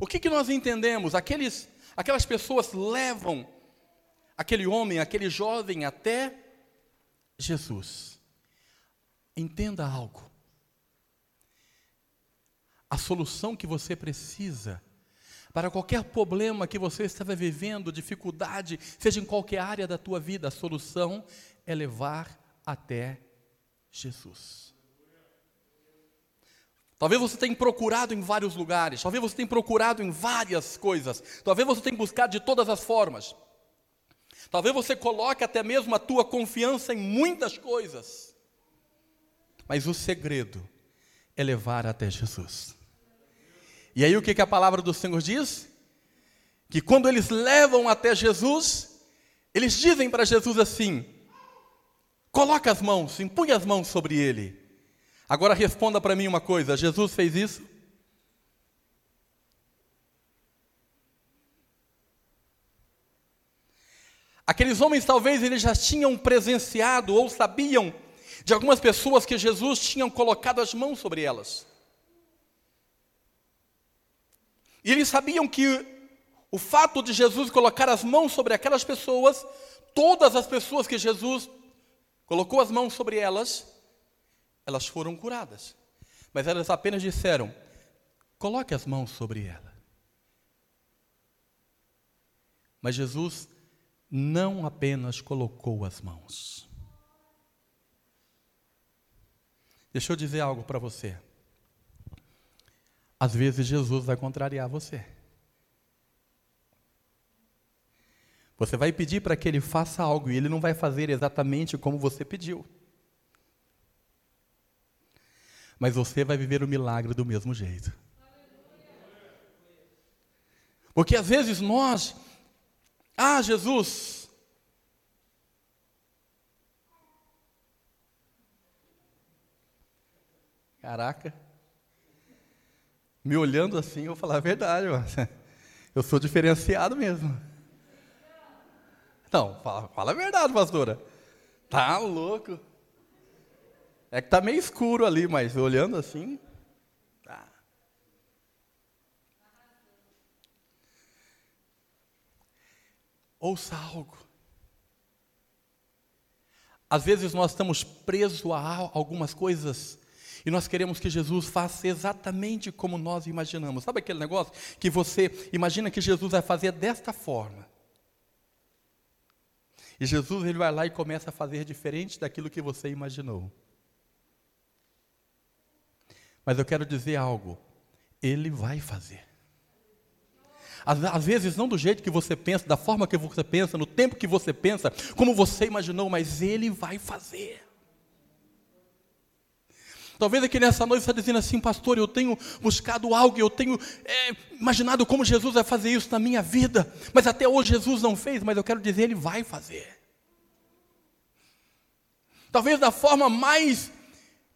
O que, que nós entendemos? Aqueles, aquelas pessoas levam aquele homem, aquele jovem até Jesus. Entenda algo. A solução que você precisa para qualquer problema que você estava vivendo, dificuldade, seja em qualquer área da tua vida, a solução é levar até Jesus. Talvez você tenha procurado em vários lugares, talvez você tenha procurado em várias coisas, talvez você tenha buscado de todas as formas. Talvez você coloque até mesmo a tua confiança em muitas coisas. Mas o segredo é levar até Jesus. E aí o que, que a palavra do Senhor diz? Que quando eles levam até Jesus, eles dizem para Jesus assim: coloca as mãos, impõe as mãos sobre ele. Agora responda para mim uma coisa: Jesus fez isso? Aqueles homens talvez eles já tinham presenciado ou sabiam de algumas pessoas que Jesus tinha colocado as mãos sobre elas. E eles sabiam que o fato de Jesus colocar as mãos sobre aquelas pessoas, todas as pessoas que Jesus colocou as mãos sobre elas, elas foram curadas. Mas elas apenas disseram: coloque as mãos sobre ela. Mas Jesus não apenas colocou as mãos. Deixa eu dizer algo para você. Às vezes Jesus vai contrariar você. Você vai pedir para que ele faça algo e ele não vai fazer exatamente como você pediu. Mas você vai viver o milagre do mesmo jeito. Porque às vezes nós, ah, Jesus, caraca, me olhando assim, eu falar a verdade, eu sou diferenciado mesmo. Não, fala, fala a verdade, pastora. Tá louco. É que tá meio escuro ali, mas olhando assim, tá. Ouça algo. Às vezes nós estamos presos a algumas coisas e nós queremos que Jesus faça exatamente como nós imaginamos. Sabe aquele negócio que você imagina que Jesus vai fazer desta forma? E Jesus ele vai lá e começa a fazer diferente daquilo que você imaginou. Mas eu quero dizer algo. Ele vai fazer. Às, às, vezes, não do jeito que você pensa, da forma que você pensa, no tempo que você pensa, como você imaginou, mas Ele vai fazer. Talvez aqui nessa noite você está dizendo assim, pastor, eu tenho buscado algo, eu tenho é, imaginado como Jesus vai fazer isso na minha vida, mas até hoje Jesus não fez, mas eu quero dizer, Ele vai fazer. Talvez da forma mais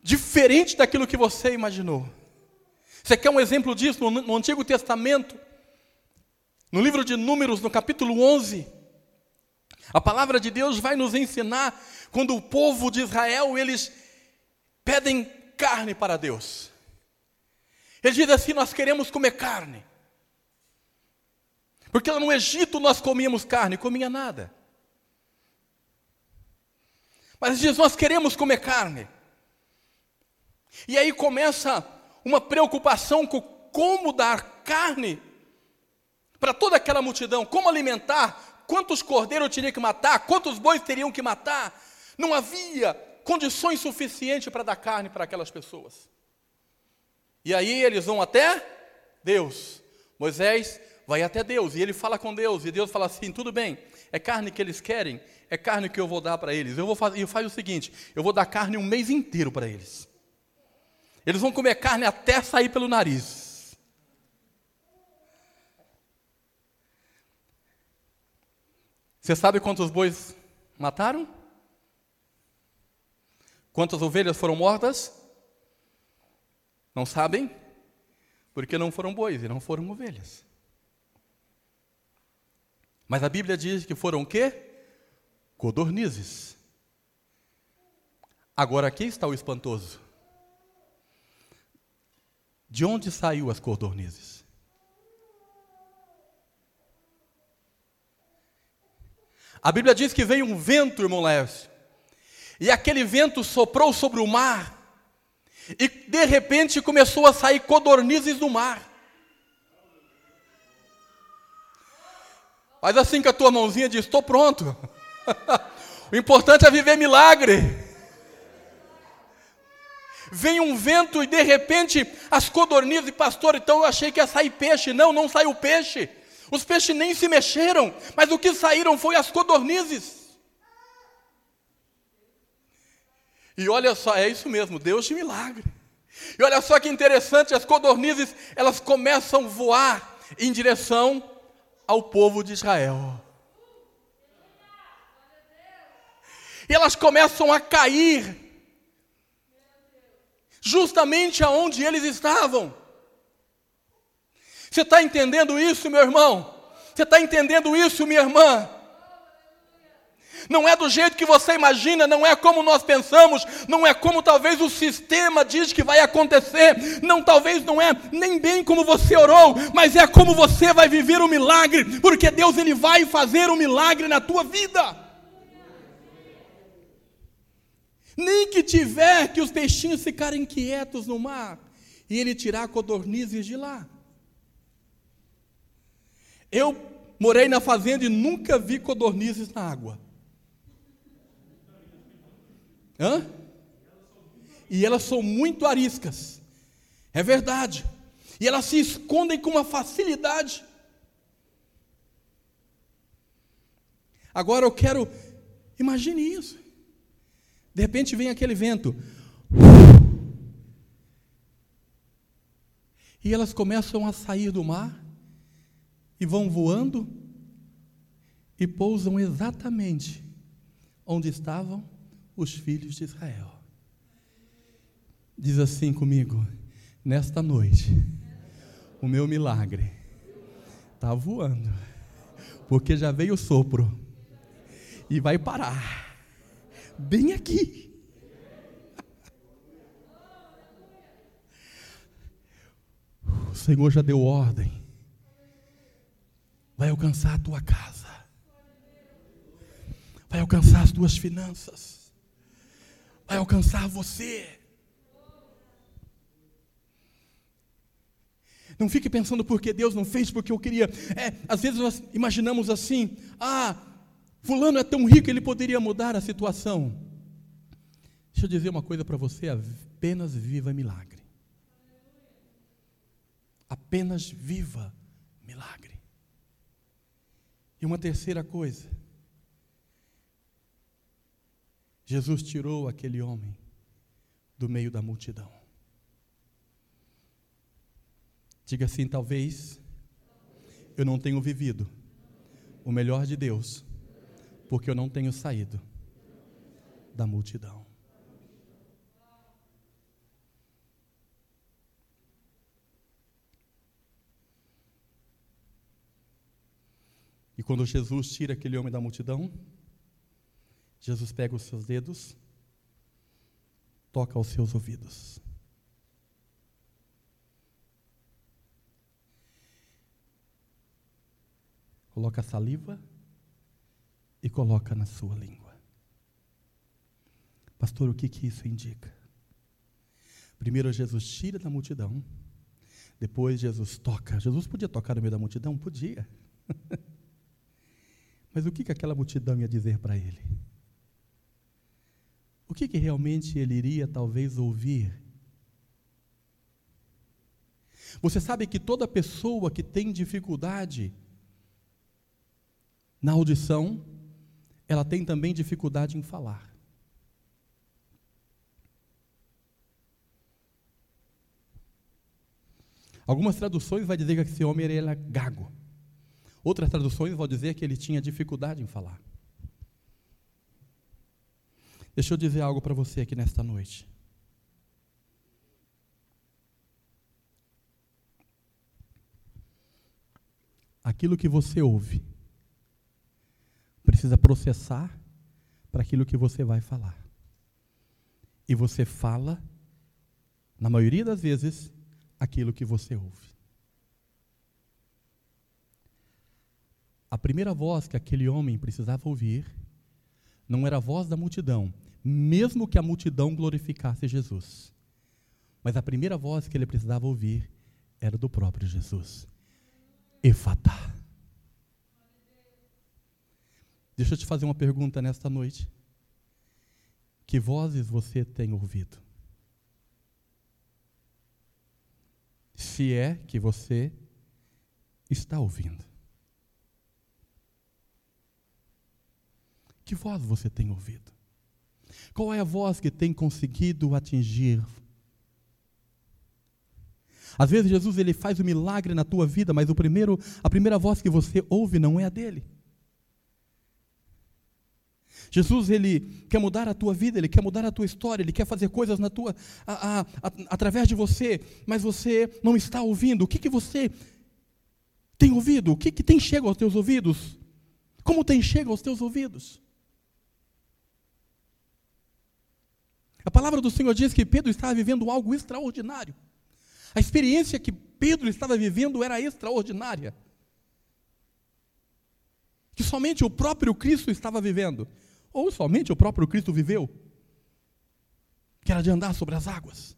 diferente daquilo que você imaginou. Você quer um exemplo disso no, no Antigo Testamento? No livro de Números, no capítulo 11, a palavra de Deus vai nos ensinar quando o povo de Israel, eles pedem carne para Deus. Ele diz assim: Nós queremos comer carne. Porque no Egito nós comíamos carne, comia nada. Mas ele diz: Nós queremos comer carne. E aí começa uma preocupação com como dar carne para toda aquela multidão, como alimentar, quantos cordeiros eu teria que matar, quantos bois teriam que matar. Não havia condições suficientes para dar carne para aquelas pessoas. E aí eles vão até Deus. Moisés vai até Deus e ele fala com Deus. E Deus fala assim: tudo bem, é carne que eles querem, é carne que eu vou dar para eles. Eu vou fazer, eu faço o seguinte: eu vou dar carne um mês inteiro para eles. Eles vão comer carne até sair pelo nariz. Você sabe quantos bois mataram? Quantas ovelhas foram mortas? Não sabem? Porque não foram bois e não foram ovelhas. Mas a Bíblia diz que foram o quê? Codornizes. Agora aqui está o espantoso. De onde saiu as cordornizes? A Bíblia diz que veio um vento, irmão Lécio, e aquele vento soprou sobre o mar, e de repente começou a sair codornizes do mar. Faz assim com a tua mãozinha e diz: Estou pronto. o importante é viver milagre vem um vento e de repente as codornizes, pastor, então eu achei que ia sair peixe. Não, não saiu peixe. Os peixes nem se mexeram, mas o que saíram foi as codornizes. E olha só, é isso mesmo, Deus de milagre. E olha só que interessante, as codornizes, elas começam a voar em direção ao povo de Israel. E elas começam a cair justamente aonde eles estavam. Você está entendendo isso, meu irmão? Você está entendendo isso, minha irmã? Não é do jeito que você imagina, não é como nós pensamos, não é como talvez o sistema diz que vai acontecer, não talvez não é nem bem como você orou, mas é como você vai viver o milagre, porque Deus ele vai fazer um milagre na tua vida. Nem que tiver que os peixinhos ficarem quietos no mar e ele tirar codornizes de lá. Eu morei na fazenda e nunca vi codornizes na água. Hã? E elas são muito ariscas. É verdade. E elas se escondem com uma facilidade. Agora eu quero, imagine isso. De repente vem aquele vento. E elas começam a sair do mar e vão voando e pousam exatamente onde estavam os filhos de Israel. Diz assim comigo: nesta noite, o meu milagre está voando, porque já veio o sopro e vai parar bem aqui. O Senhor já deu ordem. Vai alcançar a tua casa. Vai alcançar as tuas finanças. Vai alcançar você. Não fique pensando porque Deus não fez, porque eu queria. É, às vezes nós imaginamos assim: ah, Fulano é tão rico, ele poderia mudar a situação. Deixa eu dizer uma coisa para você: apenas viva milagre. Apenas viva milagre. E uma terceira coisa. Jesus tirou aquele homem do meio da multidão. Diga assim: talvez eu não tenha vivido o melhor de Deus porque eu não tenho saído da multidão. E quando Jesus tira aquele homem da multidão, Jesus pega os seus dedos, toca aos seus ouvidos. Coloca saliva e coloca na sua língua. Pastor, o que, que isso indica? Primeiro Jesus tira da multidão, depois Jesus toca. Jesus podia tocar no meio da multidão? Podia. Mas o que, que aquela multidão ia dizer para ele? O que, que realmente ele iria talvez ouvir? Você sabe que toda pessoa que tem dificuldade na audição, ela tem também dificuldade em falar. Algumas traduções vai dizer que esse homem era gago. Outras traduções vão dizer que ele tinha dificuldade em falar. Deixa eu dizer algo para você aqui nesta noite. Aquilo que você ouve precisa processar para aquilo que você vai falar. E você fala, na maioria das vezes, aquilo que você ouve. A primeira voz que aquele homem precisava ouvir não era a voz da multidão, mesmo que a multidão glorificasse Jesus. Mas a primeira voz que ele precisava ouvir era do próprio Jesus. Efatá. Deixa eu te fazer uma pergunta nesta noite. Que vozes você tem ouvido? Se é que você está ouvindo. Que voz você tem ouvido? Qual é a voz que tem conseguido atingir? Às vezes Jesus ele faz o um milagre na tua vida, mas o primeiro, a primeira voz que você ouve não é a dele. Jesus ele quer mudar a tua vida, ele quer mudar a tua história, ele quer fazer coisas na tua a, a, a, através de você, mas você não está ouvindo. O que que você tem ouvido? O que que tem chegado aos teus ouvidos? Como tem chegado aos teus ouvidos? A palavra do Senhor diz que Pedro estava vivendo algo extraordinário. A experiência que Pedro estava vivendo era extraordinária. Que somente o próprio Cristo estava vivendo. Ou somente o próprio Cristo viveu. Que era de andar sobre as águas.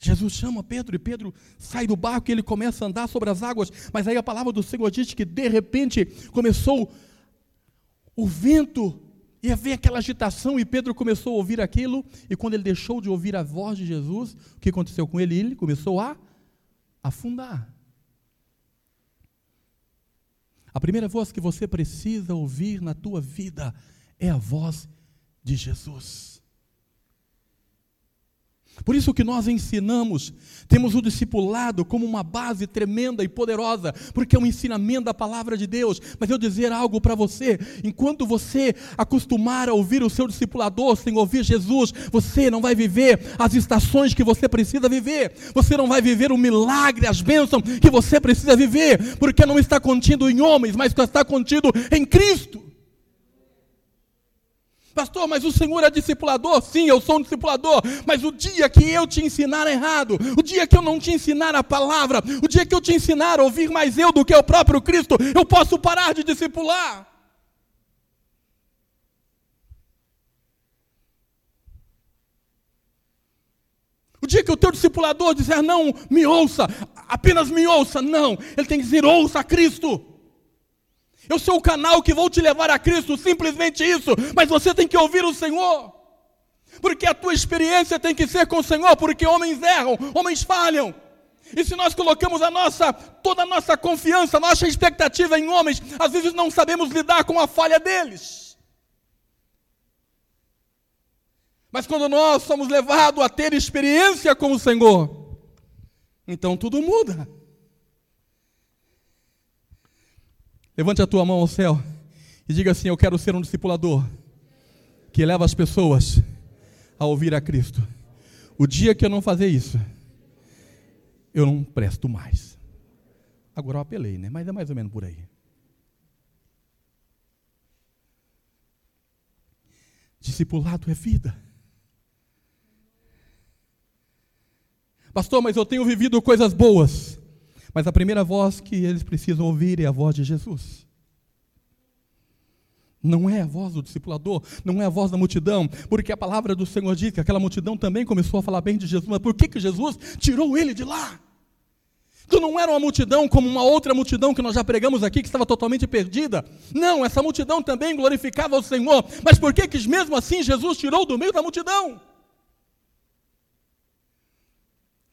Jesus chama Pedro e Pedro sai do barco e ele começa a andar sobre as águas. Mas aí a palavra do Senhor diz que de repente começou o vento e haver aquela agitação, e Pedro começou a ouvir aquilo, e quando ele deixou de ouvir a voz de Jesus, o que aconteceu com ele? Ele começou a afundar. A primeira voz que você precisa ouvir na tua vida é a voz de Jesus. Por isso que nós ensinamos, temos o discipulado como uma base tremenda e poderosa, porque é um ensinamento da palavra de Deus. Mas eu dizer algo para você, enquanto você acostumar a ouvir o seu discipulador sem ouvir Jesus, você não vai viver as estações que você precisa viver. Você não vai viver o milagre, as bênçãos que você precisa viver, porque não está contido em homens, mas está contido em Cristo. Pastor, mas o Senhor é discipulador? Sim, eu sou um discipulador. Mas o dia que eu te ensinar errado, o dia que eu não te ensinar a palavra, o dia que eu te ensinar a ouvir mais eu do que o próprio Cristo, eu posso parar de discipular. O dia que o teu discipulador disser não, me ouça, apenas me ouça, não, ele tem que dizer ouça Cristo. Eu sou o canal que vou te levar a Cristo, simplesmente isso. Mas você tem que ouvir o Senhor. Porque a tua experiência tem que ser com o Senhor, porque homens erram, homens falham. E se nós colocamos a nossa, toda a nossa confiança, a nossa expectativa em homens, às vezes não sabemos lidar com a falha deles. Mas quando nós somos levados a ter experiência com o Senhor, então tudo muda. Levante a tua mão ao céu e diga assim: Eu quero ser um discipulador que leva as pessoas a ouvir a Cristo. O dia que eu não fazer isso, eu não presto mais. Agora eu apelei, né? Mas é mais ou menos por aí. Discipulado é vida. Pastor, mas eu tenho vivido coisas boas. Mas a primeira voz que eles precisam ouvir é a voz de Jesus. Não é a voz do discipulador, não é a voz da multidão, porque a palavra do Senhor diz que aquela multidão também começou a falar bem de Jesus, mas por que, que Jesus tirou ele de lá? Que não era uma multidão como uma outra multidão que nós já pregamos aqui, que estava totalmente perdida. Não, essa multidão também glorificava o Senhor, mas por que, que mesmo assim Jesus tirou do meio da multidão?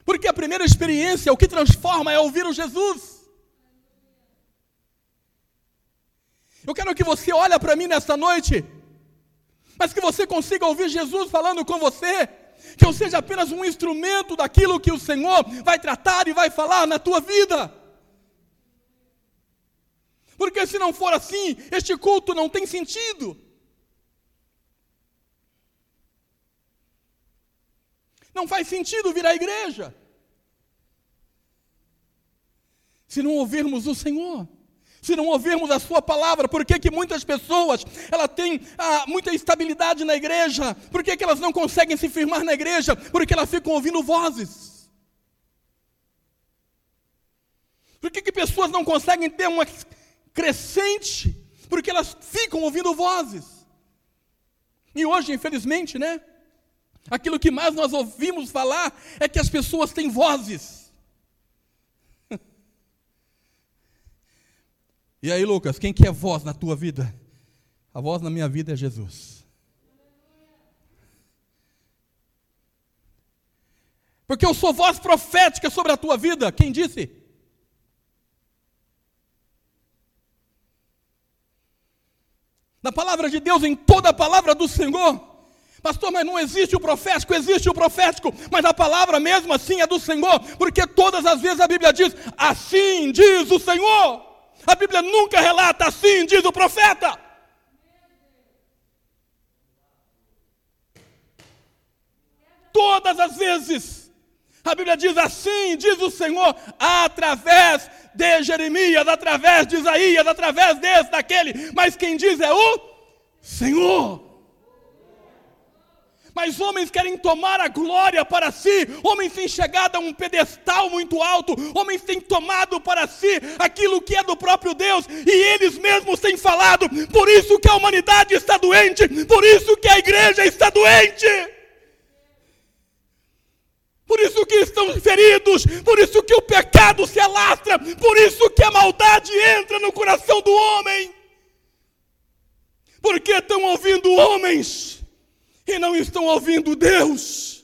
Porque a primeira experiência, o que transforma é ouvir o Jesus. Eu quero que você olhe para mim nessa noite, mas que você consiga ouvir Jesus falando com você, que eu seja apenas um instrumento daquilo que o Senhor vai tratar e vai falar na tua vida. Porque se não for assim, este culto não tem sentido. Não faz sentido vir à igreja. Se não ouvirmos o Senhor, se não ouvirmos a Sua palavra, por que, que muitas pessoas ela têm ah, muita estabilidade na igreja? Por que, que elas não conseguem se firmar na igreja? Porque elas ficam ouvindo vozes. Por que, que pessoas não conseguem ter uma crescente? Porque elas ficam ouvindo vozes. E hoje, infelizmente, né? Aquilo que mais nós ouvimos falar é que as pessoas têm vozes. E aí, Lucas, quem que é voz na tua vida? A voz na minha vida é Jesus. Porque eu sou voz profética sobre a tua vida. Quem disse? Na palavra de Deus, em toda a palavra do Senhor. Pastor, mas não existe o profético, existe o profético, mas a palavra mesmo assim é do Senhor, porque todas as vezes a Bíblia diz: assim diz o Senhor. A Bíblia nunca relata assim diz o profeta. Todas as vezes a Bíblia diz assim, diz o Senhor, através de Jeremias, através de Isaías, através desse, daquele, mas quem diz é o Senhor. Mas homens querem tomar a glória para si, homens têm chegado a um pedestal muito alto, homens têm tomado para si aquilo que é do próprio Deus, e eles mesmos têm falado, por isso que a humanidade está doente, por isso que a igreja está doente. Por isso que estão feridos, por isso que o pecado se alastra, por isso que a maldade entra no coração do homem. Porque estão ouvindo homens e não estão ouvindo Deus.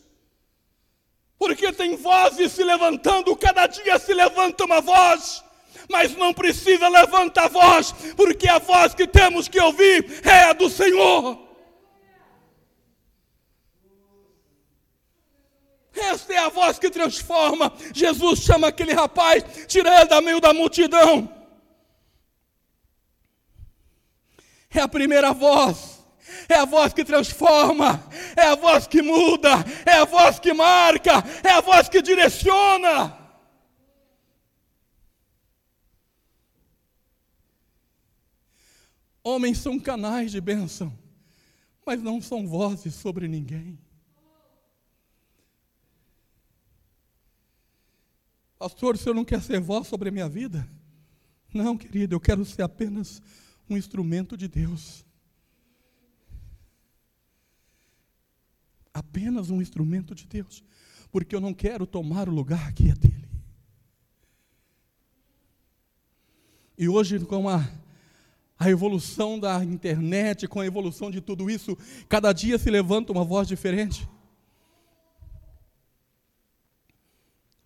Porque tem vozes se levantando, cada dia se levanta uma voz, mas não precisa levantar a voz, porque a voz que temos que ouvir é a do Senhor. Esta é a voz que transforma. Jesus chama aquele rapaz, tira ele da meio da multidão. É a primeira voz. É a voz que transforma, é a voz que muda, é a voz que marca, é a voz que direciona. Homens são canais de bênção, mas não são vozes sobre ninguém. Pastor, o senhor não quer ser voz sobre a minha vida? Não, querido, eu quero ser apenas um instrumento de Deus. Apenas um instrumento de Deus, porque eu não quero tomar o lugar que é dele. E hoje, com a, a evolução da internet, com a evolução de tudo isso, cada dia se levanta uma voz diferente.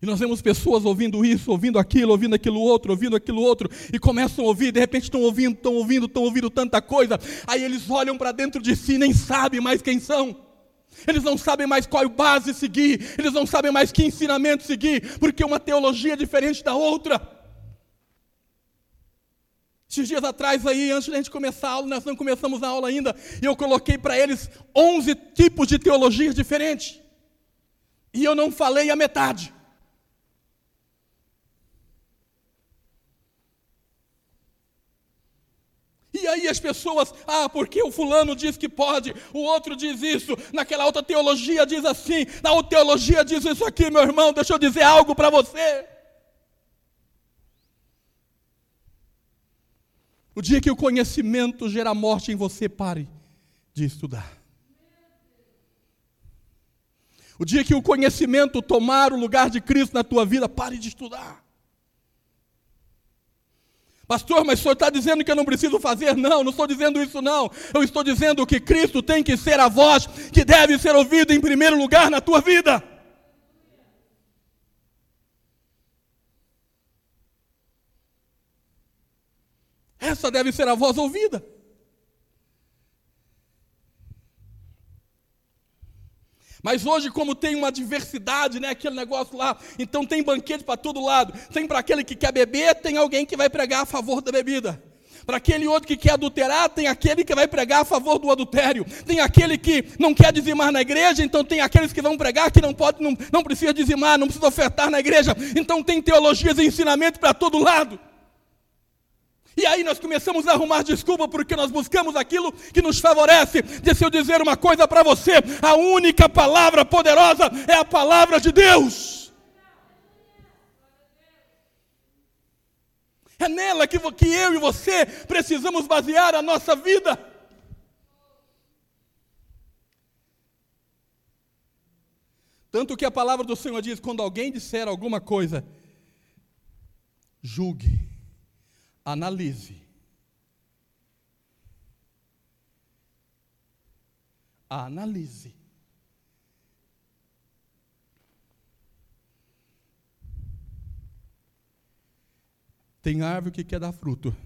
E nós vemos pessoas ouvindo isso, ouvindo aquilo, ouvindo aquilo outro, ouvindo aquilo outro, e começam a ouvir, de repente estão ouvindo, estão ouvindo, estão ouvindo tanta coisa, aí eles olham para dentro de si e nem sabem mais quem são. Eles não sabem mais qual base seguir, eles não sabem mais que ensinamento seguir, porque uma teologia é diferente da outra. Esses dias atrás aí, antes da gente começar a aula, nós não começamos a aula ainda, e eu coloquei para eles 11 tipos de teologias diferentes. E eu não falei a metade. E aí as pessoas, ah, porque o fulano diz que pode, o outro diz isso, naquela outra teologia diz assim, na outra teologia diz isso aqui, meu irmão, deixa eu dizer algo para você. O dia que o conhecimento gera morte em você, pare de estudar. O dia que o conhecimento tomar o lugar de Cristo na tua vida, pare de estudar. Pastor, mas o senhor está dizendo que eu não preciso fazer? Não, não estou dizendo isso, não. Eu estou dizendo que Cristo tem que ser a voz que deve ser ouvida em primeiro lugar na tua vida. Essa deve ser a voz ouvida. Mas hoje, como tem uma diversidade, né, aquele negócio lá, então tem banquete para todo lado. Tem para aquele que quer beber, tem alguém que vai pregar a favor da bebida. Para aquele outro que quer adulterar, tem aquele que vai pregar a favor do adultério. Tem aquele que não quer dizimar na igreja, então tem aqueles que vão pregar que não pode, não, não precisa dizimar, não precisa ofertar na igreja. Então tem teologias e ensinamentos para todo lado. E aí nós começamos a arrumar desculpa porque nós buscamos aquilo que nos favorece. Deixa eu dizer uma coisa para você: a única palavra poderosa é a palavra de Deus. É nela que, que eu e você precisamos basear a nossa vida. Tanto que a palavra do Senhor diz: quando alguém disser alguma coisa, julgue, analise. Analise. Tem árvore que quer dar fruto.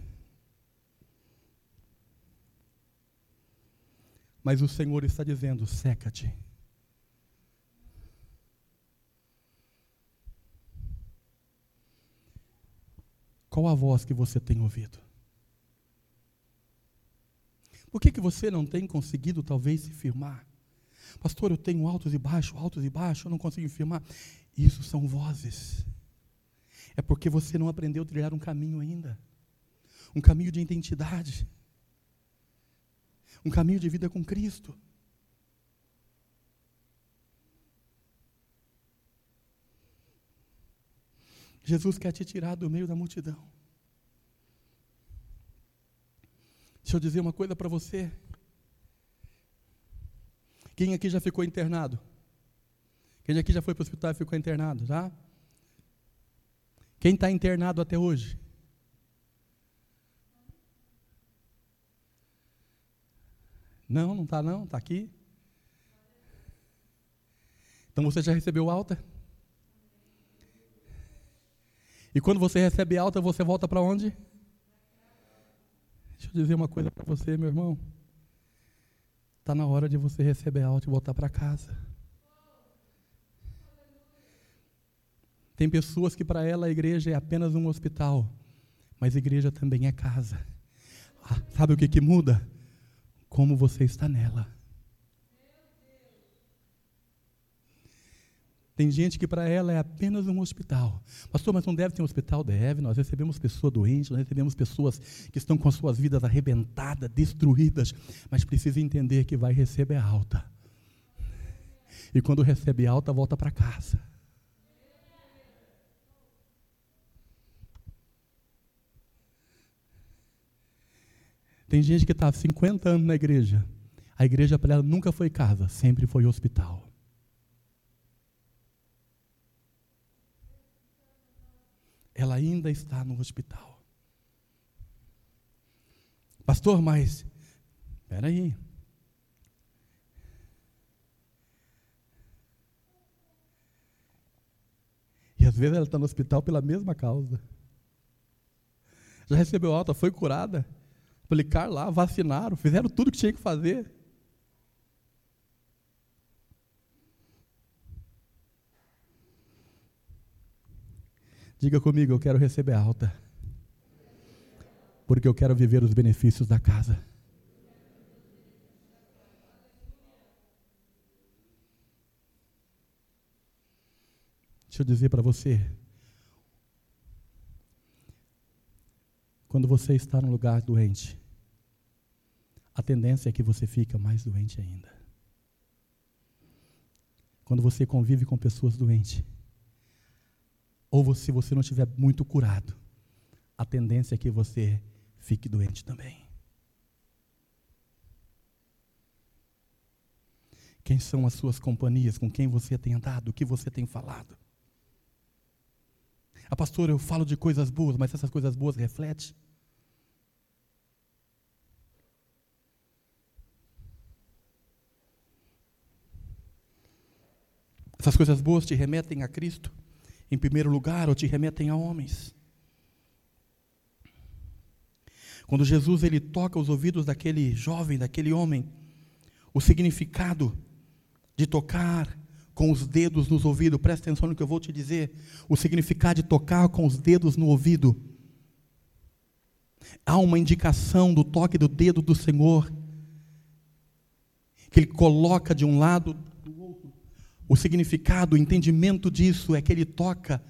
Mas o Senhor está dizendo: seca-te. Qual a voz que você tem ouvido? Por que, que você não tem conseguido, talvez, se firmar? Pastor, eu tenho altos e baixos, altos e baixos, eu não consigo firmar. Isso são vozes é porque você não aprendeu a trilhar um caminho ainda um caminho de identidade, um caminho de vida com Cristo. Jesus quer te tirar do meio da multidão. Deixa eu dizer uma coisa para você. Quem aqui já ficou internado? Quem aqui já foi para o hospital e ficou internado, tá? Quem está internado até hoje? Não, não está não, está aqui. Então você já recebeu alta? E quando você recebe alta, você volta para onde? Deixa eu dizer uma coisa para você, meu irmão. Está na hora de você receber alta e voltar para casa. Tem pessoas que para ela a igreja é apenas um hospital, mas igreja também é casa. Ah, sabe o que, que muda? Como você está nela. Tem gente que para ela é apenas um hospital. Pastor, mas não deve ter um hospital? Deve. Nós recebemos pessoas doentes, nós recebemos pessoas que estão com as suas vidas arrebentadas, destruídas, mas precisa entender que vai receber alta. E quando recebe alta, volta para casa. Tem gente que está há 50 anos na igreja. A igreja para ela nunca foi casa, sempre foi hospital. Ela ainda está no hospital. Pastor, mas espera aí. E às vezes ela está no hospital pela mesma causa. Já recebeu alta, foi curada aplicar lá, vacinaram, fizeram tudo que tinha que fazer. Diga comigo, eu quero receber alta. Porque eu quero viver os benefícios da casa. Deixa eu dizer para você. Quando você está num lugar doente, a tendência é que você fica mais doente ainda. Quando você convive com pessoas doentes, ou se você não estiver muito curado, a tendência é que você fique doente também. Quem são as suas companhias, com quem você tem andado, o que você tem falado? Ah, pastora, eu falo de coisas boas, mas essas coisas boas refletem Essas coisas boas te remetem a Cristo, em primeiro lugar, ou te remetem a homens. Quando Jesus ele toca os ouvidos daquele jovem, daquele homem, o significado de tocar com os dedos nos ouvidos, presta atenção no que eu vou te dizer. O significado de tocar com os dedos no ouvido. Há uma indicação do toque do dedo do Senhor, que Ele coloca de um lado o significado, o entendimento disso é que ele toca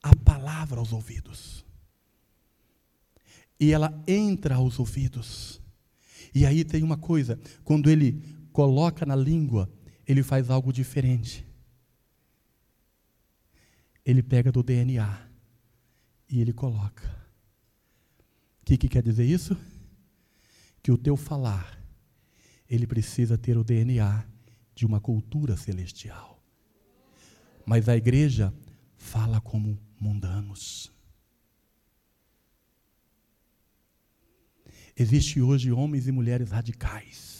a palavra aos ouvidos. E ela entra aos ouvidos. E aí tem uma coisa: quando ele coloca na língua, ele faz algo diferente. Ele pega do DNA e ele coloca. que, que quer dizer isso? Que o teu falar, ele precisa ter o DNA de uma cultura celestial. Mas a igreja fala como mundanos. Existe hoje homens e mulheres radicais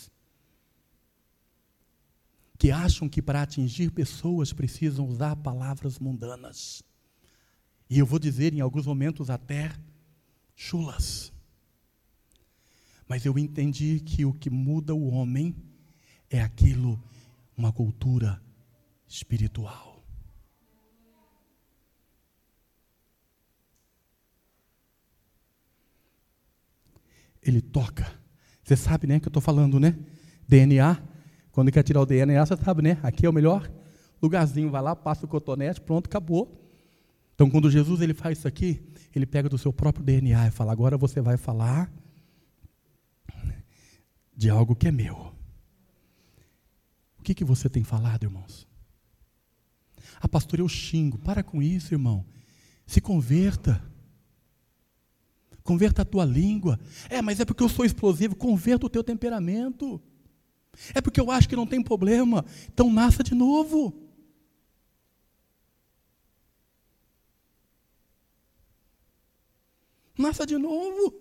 que acham que para atingir pessoas precisam usar palavras mundanas. E eu vou dizer em alguns momentos até chulas. Mas eu entendi que o que muda o homem é aquilo, uma cultura espiritual. Ele toca. Você sabe, né, que eu estou falando, né? DNA. Quando quer tirar o DNA, você sabe, né? Aqui é o melhor lugarzinho. Vai lá, passa o cotonete, pronto, acabou. Então, quando Jesus ele faz isso aqui, ele pega do seu próprio DNA e fala: agora você vai falar de algo que é meu. O que, que você tem falado, irmãos? Ah, pastor, eu xingo. Para com isso, irmão. Se converta. Converta a tua língua. É, mas é porque eu sou explosivo. Converta o teu temperamento. É porque eu acho que não tem problema. Então nasça de novo. Nasça de novo.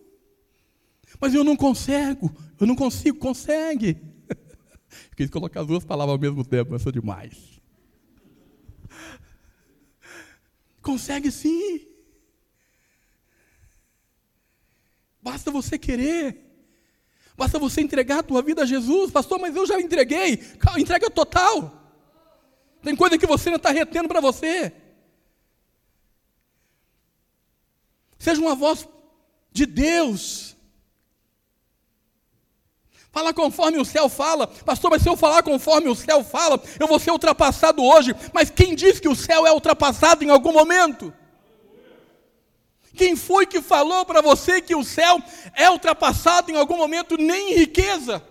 Mas eu não consigo. Eu não consigo. Consegue. Quis colocar as duas palavras ao mesmo tempo, mas sou demais. Consegue sim. Basta você querer. Basta você entregar a tua vida a Jesus. Pastor, mas eu já entreguei. Entrega total. Tem coisa que você não está retendo para você. Seja uma voz de Deus. Fala conforme o céu fala. Pastor, mas se eu falar conforme o céu fala, eu vou ser ultrapassado hoje. Mas quem diz que o céu é ultrapassado em algum momento? Quem foi que falou para você que o céu é ultrapassado em algum momento, nem em riqueza?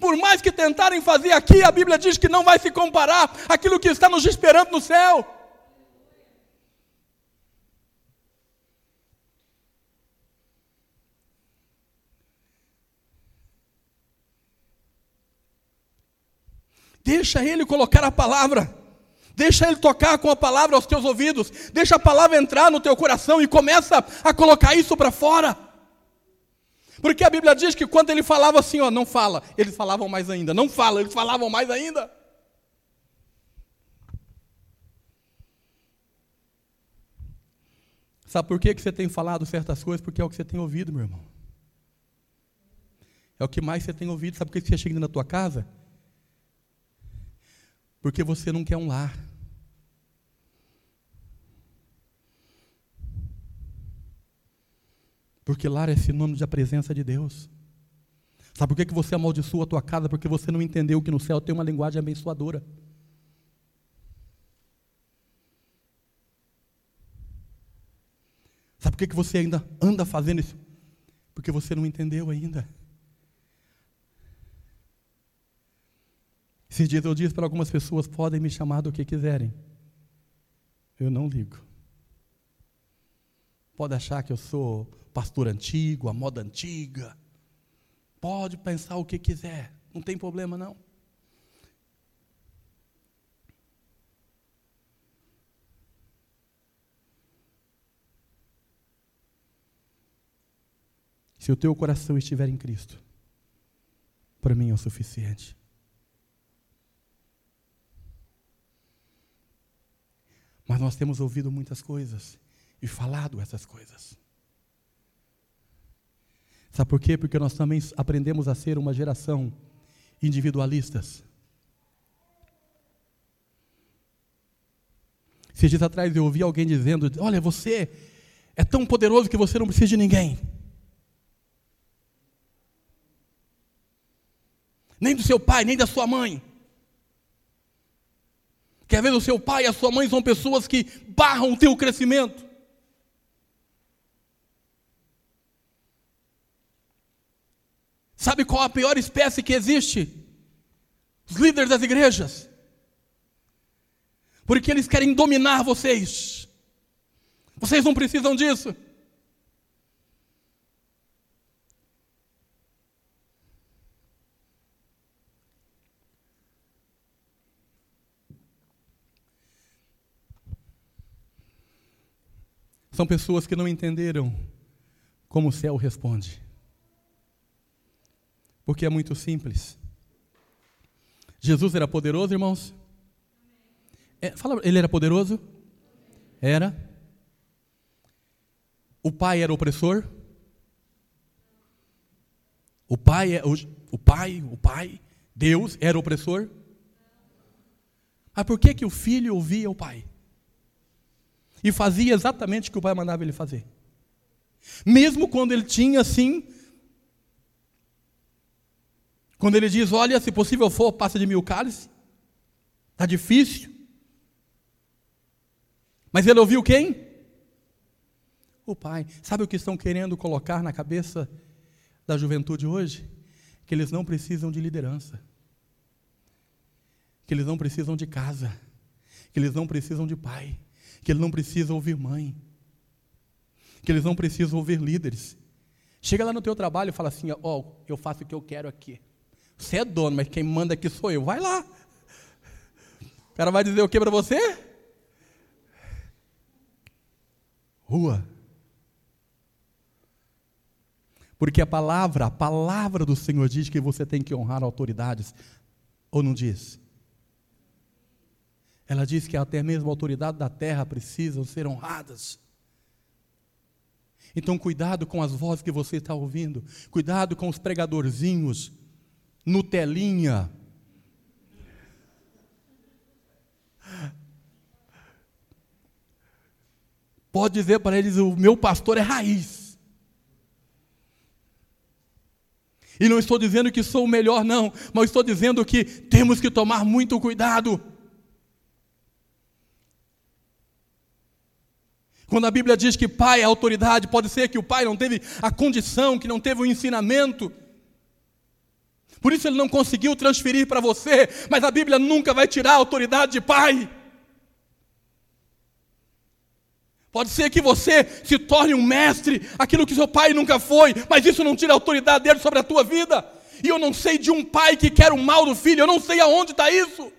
Por mais que tentarem fazer aqui, a Bíblia diz que não vai se comparar aquilo que está nos esperando no céu. Deixa ele colocar a palavra. Deixa ele tocar com a palavra aos teus ouvidos. Deixa a palavra entrar no teu coração e começa a colocar isso para fora. Porque a Bíblia diz que quando ele falava assim, ó, não fala, eles falavam mais ainda. Não fala, eles falavam mais ainda. Sabe por que, que você tem falado certas coisas? Porque é o que você tem ouvido, meu irmão. É o que mais você tem ouvido. Sabe por que você chega na tua casa? Porque você não quer um lar. Porque lar é sinônimo da presença de Deus. Sabe por que, você amaldiçoa a tua casa? Porque você não entendeu que no céu tem uma linguagem abençoadora. Sabe por que você ainda anda fazendo isso? Porque você não entendeu ainda. Esses dias eu disse para algumas pessoas: podem me chamar do que quiserem. Eu não ligo. Pode achar que eu sou pastor antigo, a moda antiga. Pode pensar o que quiser. Não tem problema, não. Se o teu coração estiver em Cristo, para mim é o suficiente. Mas nós temos ouvido muitas coisas e falado essas coisas. Sabe por quê? Porque nós também aprendemos a ser uma geração individualistas. Esses dias atrás eu ouvi alguém dizendo: Olha, você é tão poderoso que você não precisa de ninguém. Nem do seu pai, nem da sua mãe. Que às vezes o seu pai e a sua mãe são pessoas que barram o teu crescimento. Sabe qual a pior espécie que existe? Os líderes das igrejas. Porque eles querem dominar vocês. Vocês não precisam disso. São pessoas que não entenderam como o céu responde. Porque é muito simples. Jesus era poderoso, irmãos? É, fala, ele era poderoso? Era. O pai era opressor? O pai, é, o, o pai, o pai, Deus era opressor? Mas por que, que o filho ouvia o pai? E fazia exatamente o que o pai mandava ele fazer. Mesmo quando ele tinha assim, quando ele diz: Olha, se possível for, passa de mil cálices, está difícil. Mas ele ouviu quem? O pai. Sabe o que estão querendo colocar na cabeça da juventude hoje? Que eles não precisam de liderança, que eles não precisam de casa, que eles não precisam de pai, que eles não precisam ouvir mãe, que eles não precisam ouvir líderes. Chega lá no teu trabalho e fala assim: Ó, oh, eu faço o que eu quero aqui. Você é dono, mas quem manda aqui sou eu. Vai lá. O cara vai dizer o que para você? Rua. Porque a palavra, a palavra do Senhor diz que você tem que honrar autoridades, ou não diz? Ela diz que até mesmo a autoridade da terra precisam ser honradas. Então, cuidado com as vozes que você está ouvindo, cuidado com os pregadorzinhos, Nutelinha. Pode dizer para eles: o meu pastor é raiz. E não estou dizendo que sou o melhor, não, mas estou dizendo que temos que tomar muito cuidado. Quando a Bíblia diz que pai é autoridade, pode ser que o pai não teve a condição, que não teve o ensinamento. Por isso ele não conseguiu transferir para você, mas a Bíblia nunca vai tirar a autoridade de pai. Pode ser que você se torne um mestre, aquilo que seu pai nunca foi, mas isso não tira a autoridade dele sobre a tua vida. E eu não sei de um pai que quer o mal do filho, eu não sei aonde está isso.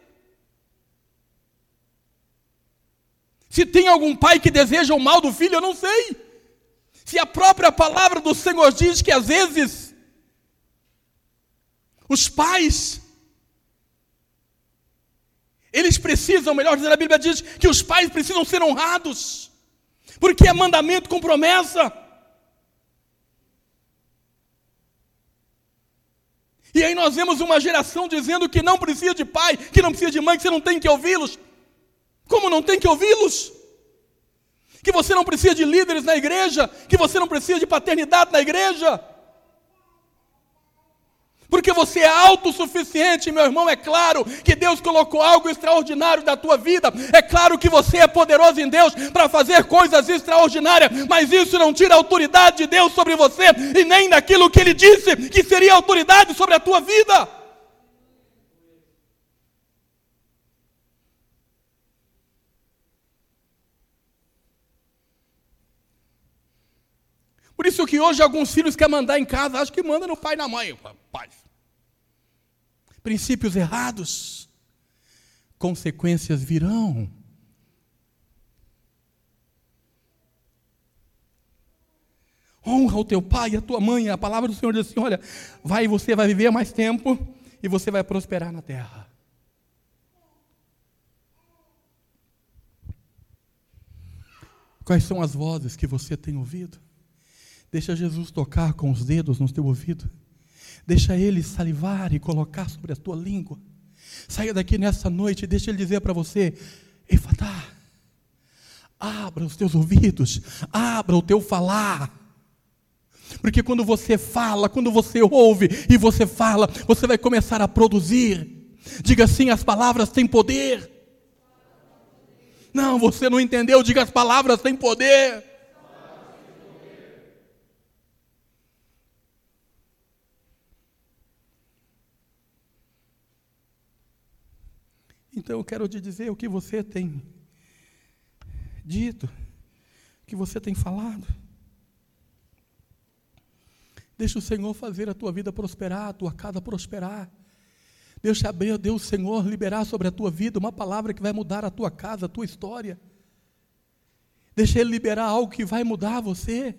Se tem algum pai que deseja o mal do filho, eu não sei. Se a própria palavra do Senhor diz que às vezes os pais eles precisam, melhor dizendo, a Bíblia diz que os pais precisam ser honrados porque é mandamento com promessa. E aí nós vemos uma geração dizendo que não precisa de pai, que não precisa de mãe, que você não tem que ouvi-los. Como não tem que ouvi-los? Que você não precisa de líderes na igreja, que você não precisa de paternidade na igreja. Porque você é autossuficiente, meu irmão. É claro que Deus colocou algo extraordinário na tua vida. É claro que você é poderoso em Deus para fazer coisas extraordinárias. Mas isso não tira a autoridade de Deus sobre você e nem daquilo que Ele disse que seria autoridade sobre a tua vida. Por isso que hoje alguns filhos querem mandar em casa, acho que manda no pai e na mãe. Pai. Princípios errados, consequências virão. Honra o teu pai e a tua mãe. A palavra do Senhor diz assim: olha, vai, você vai viver mais tempo e você vai prosperar na terra. Quais são as vozes que você tem ouvido? Deixa Jesus tocar com os dedos no teu ouvido. Deixa ele salivar e colocar sobre a tua língua. Saia daqui nessa noite e deixa ele dizer para você: Efatá, abra os teus ouvidos, abra o teu falar. Porque quando você fala, quando você ouve e você fala, você vai começar a produzir. Diga assim: as palavras têm poder. Não, você não entendeu. Diga as palavras têm poder. Então eu quero te dizer o que você tem dito, o que você tem falado. Deixa o Senhor fazer a tua vida prosperar, a tua casa prosperar. Deixa abrir, Deus, Senhor, liberar sobre a tua vida uma palavra que vai mudar a tua casa, a tua história. Deixa Ele liberar algo que vai mudar você.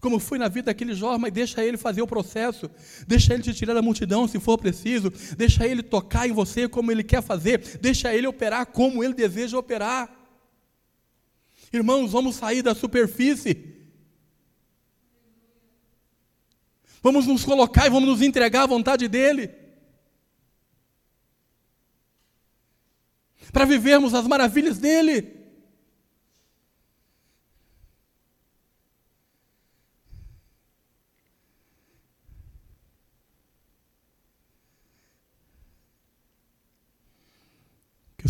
Como foi na vida daquele jovem, mas deixa Ele fazer o processo. Deixa Ele te tirar da multidão se for preciso. Deixa Ele tocar em você como Ele quer fazer. Deixa Ele operar como Ele deseja operar. Irmãos, vamos sair da superfície. Vamos nos colocar e vamos nos entregar à vontade dEle. Para vivermos as maravilhas dEle.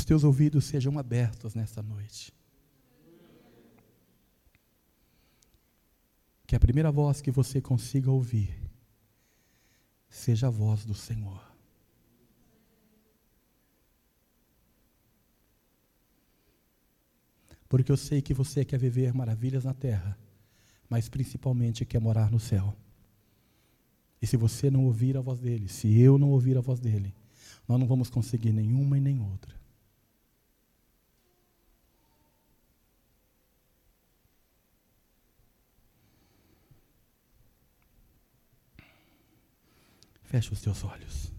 Teus ouvidos sejam abertos nesta noite. Que a primeira voz que você consiga ouvir seja a voz do Senhor. Porque eu sei que você quer viver maravilhas na terra, mas principalmente quer morar no céu. E se você não ouvir a voz dele, se eu não ouvir a voz dele, nós não vamos conseguir nenhuma e nem outra. Feche os teus olhos.